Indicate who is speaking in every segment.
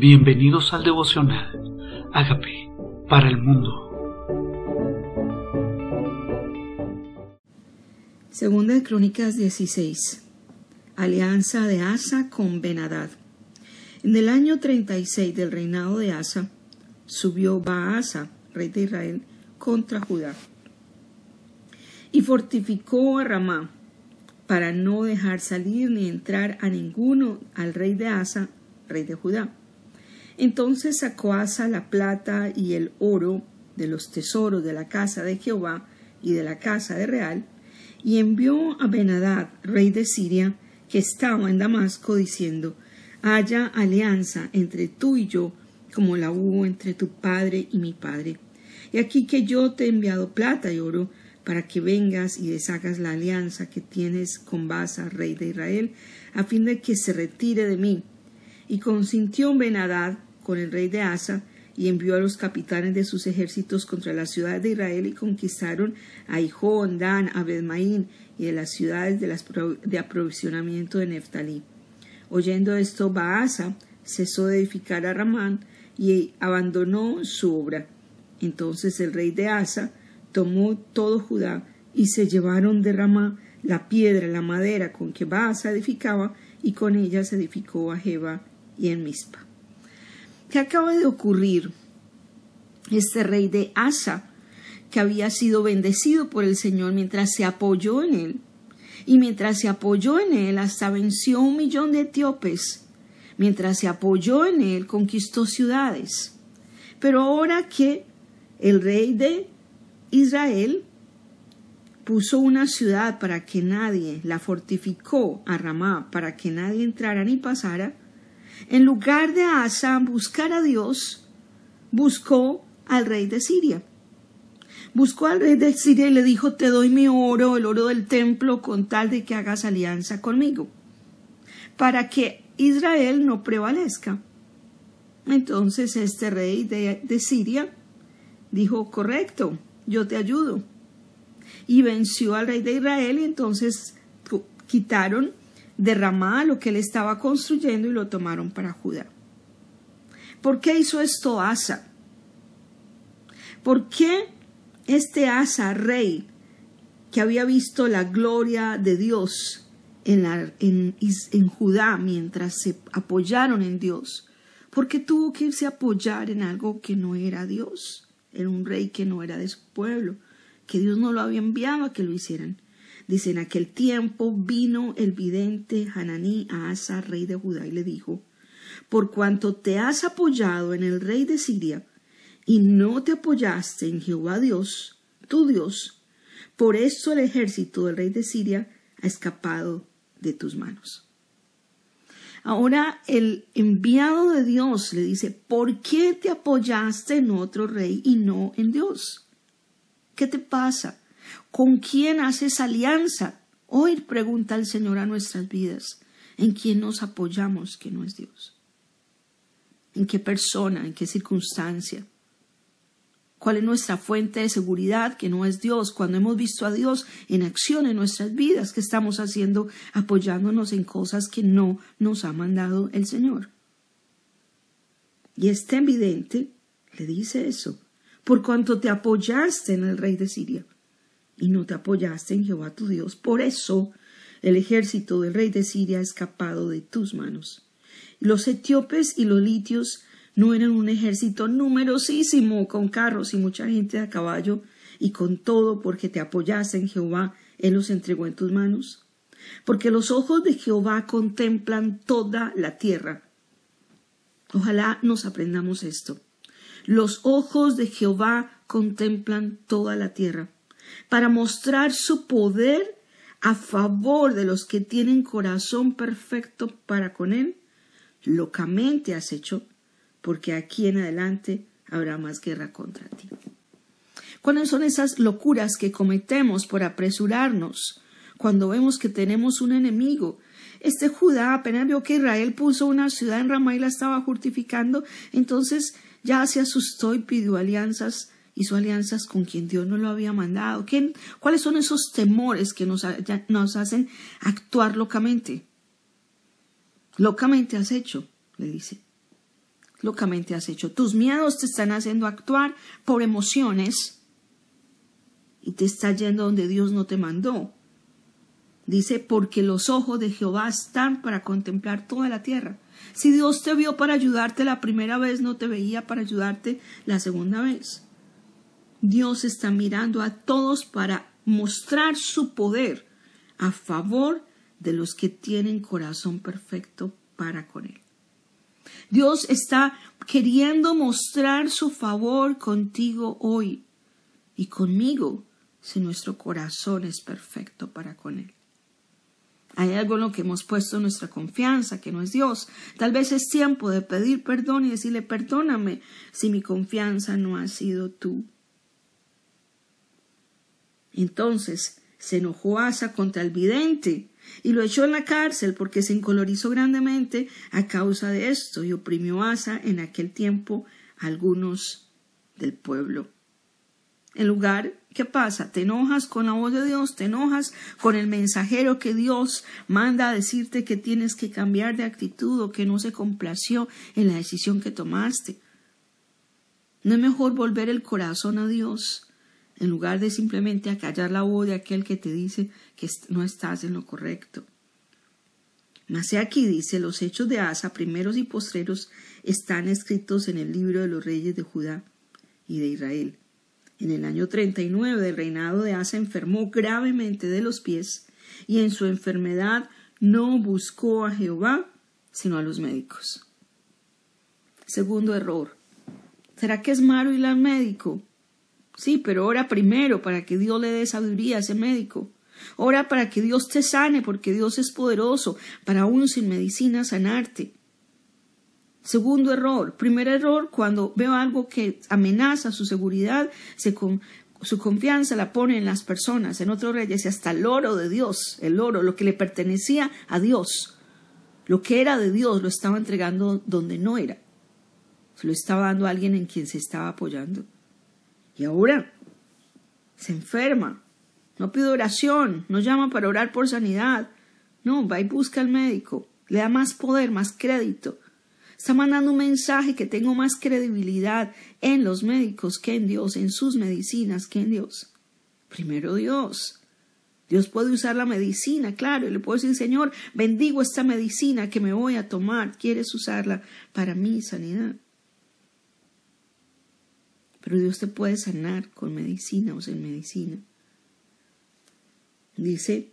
Speaker 1: Bienvenidos al devocional. Hágame para el mundo.
Speaker 2: Segunda de Crónicas 16. Alianza de Asa con Benadad. En el año 36 del reinado de Asa, subió Baasa, rey de Israel, contra Judá y fortificó a Ramá para no dejar salir ni entrar a ninguno al rey de Asa, rey de Judá. Entonces sacó Asa la plata y el oro de los tesoros de la casa de Jehová y de la casa de Real, y envió a Benadad, rey de Siria, que estaba en Damasco, diciendo, haya alianza entre tú y yo, como la hubo entre tu padre y mi padre. Y aquí que yo te he enviado plata y oro, para que vengas y deshagas la alianza que tienes con Basa, rey de Israel, a fin de que se retire de mí. Y consintió Benadad, con el rey de Asa y envió a los capitanes de sus ejércitos contra las ciudades de Israel y conquistaron a Ijón, Dan, Abedmaín y de las ciudades de, las, de aprovisionamiento de Neftalí. Oyendo esto, Baasa cesó de edificar a Ramán y abandonó su obra. Entonces el rey de Asa tomó todo Judá y se llevaron de Ramá la piedra, la madera con que Baasa edificaba y con ella se edificó a Jeba y en Mispa. ¿Qué acaba de ocurrir? Este rey de Asa, que había sido bendecido por el Señor mientras se apoyó en él, y mientras se apoyó en él hasta venció un millón de etíopes, mientras se apoyó en él conquistó ciudades. Pero ahora que el rey de Israel puso una ciudad para que nadie, la fortificó a Ramá para que nadie entrara ni pasara, en lugar de Asa buscar a Dios, buscó al rey de Siria. Buscó al rey de Siria y le dijo, te doy mi oro, el oro del templo, con tal de que hagas alianza conmigo, para que Israel no prevalezca. Entonces este rey de, de Siria dijo, correcto, yo te ayudo. Y venció al rey de Israel y entonces quitaron de lo que él estaba construyendo y lo tomaron para Judá. ¿Por qué hizo esto Asa? ¿Por qué este Asa, rey, que había visto la gloria de Dios en, en, Judá mientras se apoyaron en Dios, ¿por qué tuvo que irse a apoyar en algo que no era Dios, en un rey que no era de su pueblo, que Dios no lo había enviado a que lo hicieran? Dice, en aquel tiempo vino el vidente Hananí a Asa, rey de Judá, y le dijo, por cuanto te has apoyado en el rey de Siria, y no te apoyaste en Jehová Dios, tu Dios, por eso el ejército del rey de Siria ha escapado de tus manos. Ahora el enviado de Dios le dice, ¿por qué te apoyaste en otro rey y no en Dios? ¿Qué te pasa? ¿Con quién haces alianza? Hoy pregunta el Señor a nuestras vidas, ¿en quién nos apoyamos que no es Dios? ¿En qué persona? ¿En qué circunstancia? ¿Cuál es nuestra fuente de seguridad que no es Dios? Cuando hemos visto a Dios en acción en nuestras vidas, ¿qué estamos haciendo apoyándonos en cosas que no nos ha mandado el Señor? Y este evidente le dice eso, por cuanto te apoyaste en el rey de Siria y no te apoyaste en Jehová tu Dios. Por eso el ejército del rey de Siria ha escapado de tus manos. Los etíopes y los litios no eran un ejército numerosísimo con carros y mucha gente a caballo, y con todo porque te apoyaste en Jehová, Él los entregó en tus manos. Porque los ojos de Jehová contemplan toda la tierra. Ojalá nos aprendamos esto. Los ojos de Jehová contemplan toda la tierra para mostrar su poder a favor de los que tienen corazón perfecto para con Él, locamente has hecho, porque aquí en adelante habrá más guerra contra ti. ¿Cuáles son esas locuras que cometemos por apresurarnos cuando vemos que tenemos un enemigo? Este Judá apenas vio que Israel puso una ciudad en Ramá y la estaba justificando, entonces ya se asustó y pidió alianzas hizo alianzas con quien Dios no lo había mandado. ¿Cuáles son esos temores que nos, nos hacen actuar locamente? Locamente has hecho, le dice. locamente has hecho. Tus miedos te están haciendo actuar por emociones y te está yendo donde Dios no te mandó. Dice, porque los ojos de Jehová están para contemplar toda la tierra. Si Dios te vio para ayudarte la primera vez, no te veía para ayudarte la segunda vez. Dios está mirando a todos para mostrar su poder a favor de los que tienen corazón perfecto para con Él. Dios está queriendo mostrar su favor contigo hoy y conmigo si nuestro corazón es perfecto para con Él. Hay algo en lo que hemos puesto nuestra confianza, que no es Dios. Tal vez es tiempo de pedir perdón y decirle, perdóname si mi confianza no ha sido tú. Entonces se enojó Asa contra el vidente y lo echó en la cárcel porque se encolorizó grandemente a causa de esto y oprimió Asa en aquel tiempo a algunos del pueblo. En lugar, ¿qué pasa? Te enojas con la voz de Dios, te enojas con el mensajero que Dios manda a decirte que tienes que cambiar de actitud o que no se complació en la decisión que tomaste. ¿No es mejor volver el corazón a Dios en lugar de simplemente acallar la voz de aquel que te dice que no estás en lo correcto. Mas aquí dice, los hechos de Asa, primeros y postreros, están escritos en el libro de los reyes de Judá y de Israel. En el año 39 del reinado de Asa enfermó gravemente de los pies y en su enfermedad no buscó a Jehová, sino a los médicos. Segundo error. ¿Será que es malo ir al médico? Sí, pero ora primero para que Dios le dé sabiduría a ese médico. Ora para que Dios te sane, porque Dios es poderoso para aún sin medicina sanarte. Segundo error. Primer error, cuando veo algo que amenaza su seguridad, su confianza la pone en las personas. En otro rey dice hasta el oro de Dios, el oro, lo que le pertenecía a Dios. Lo que era de Dios lo estaba entregando donde no era. Se lo estaba dando a alguien en quien se estaba apoyando. Y ahora se enferma, no pide oración, no llama para orar por sanidad. No, va y busca al médico, le da más poder, más crédito. Está mandando un mensaje que tengo más credibilidad en los médicos que en Dios, en sus medicinas que en Dios. Primero Dios. Dios puede usar la medicina, claro, y le puedo decir, Señor, bendigo esta medicina que me voy a tomar, quieres usarla para mi sanidad. Pero Dios te puede sanar con medicina o sin medicina. Dice,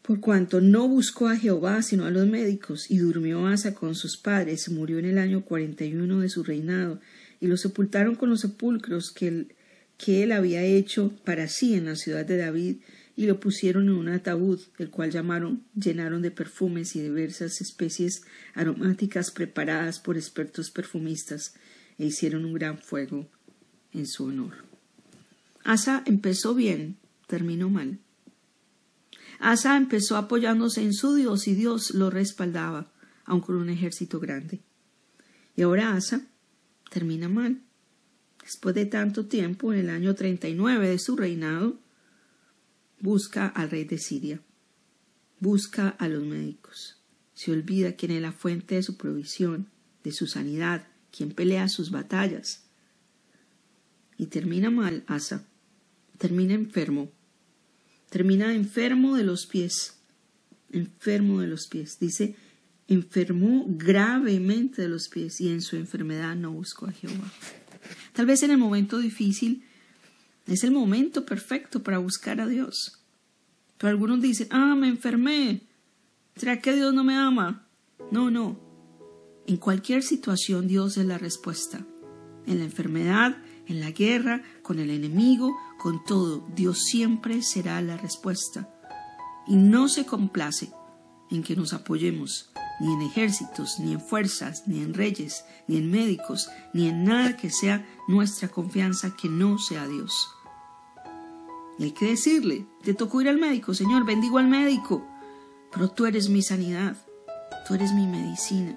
Speaker 2: por cuanto no buscó a Jehová sino a los médicos, y durmió Asa con sus padres, murió en el año cuarenta y uno de su reinado, y lo sepultaron con los sepulcros que él, que él había hecho para sí en la ciudad de David, y lo pusieron en un ataúd, el cual llamaron, llenaron de perfumes y diversas especies aromáticas preparadas por expertos perfumistas, e hicieron un gran fuego en su honor. Asa empezó bien, terminó mal. Asa empezó apoyándose en su Dios y Dios lo respaldaba, aun con un ejército grande. Y ahora Asa termina mal. Después de tanto tiempo, en el año 39 de su reinado, busca al rey de Siria, busca a los médicos, se olvida quién es la fuente de su provisión, de su sanidad, quien pelea sus batallas. Y termina mal Asa, termina enfermo, termina enfermo de los pies, enfermo de los pies. Dice, enfermó gravemente de los pies y en su enfermedad no buscó a Jehová. Tal vez en el momento difícil es el momento perfecto para buscar a Dios. Pero algunos dicen, ah, me enfermé. ¿Será que Dios no me ama? No, no. En cualquier situación Dios es la respuesta. En la enfermedad, en la guerra, con el enemigo, con todo, Dios siempre será la respuesta. Y no se complace en que nos apoyemos ni en ejércitos, ni en fuerzas, ni en reyes, ni en médicos, ni en nada que sea nuestra confianza que no sea Dios. Y hay que decirle, te tocó ir al médico, Señor, bendigo al médico, pero tú eres mi sanidad, tú eres mi medicina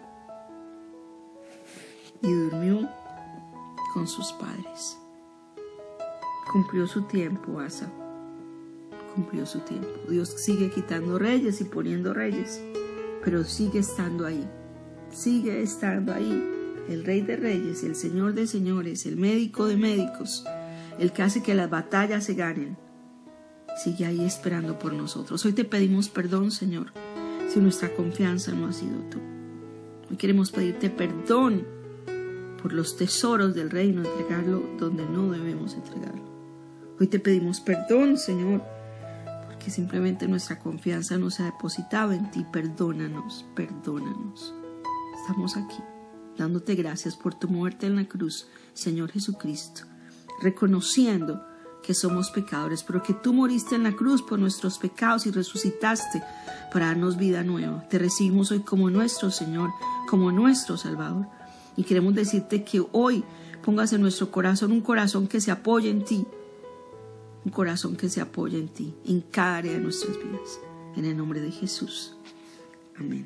Speaker 2: y durmió con sus padres. Cumplió su tiempo, Asa. Cumplió su tiempo. Dios sigue quitando reyes y poniendo reyes, pero sigue estando ahí. sigue estando ahí, el Rey de Reyes, el Señor de Señores, el médico de médicos, el que hace que las batallas se ganen, sigue ahí esperando por nosotros. Hoy te pedimos perdón, Señor, si nuestra confianza no ha sido tú. Hoy queremos pedirte perdón por los tesoros del reino, entregarlo donde no debemos entregarlo. Hoy te pedimos perdón, Señor, porque simplemente nuestra confianza no se ha depositado en ti. Perdónanos, perdónanos. Estamos aquí, dándote gracias por tu muerte en la cruz, Señor Jesucristo, reconociendo que somos pecadores, pero que tú moriste en la cruz por nuestros pecados y resucitaste para darnos vida nueva. Te recibimos hoy como nuestro Señor, como nuestro Salvador. Y queremos decirte que hoy pongas en nuestro corazón un corazón que se apoye en ti, un corazón que se apoye en ti, en cada área de nuestras vidas. En el nombre de Jesús. Amén.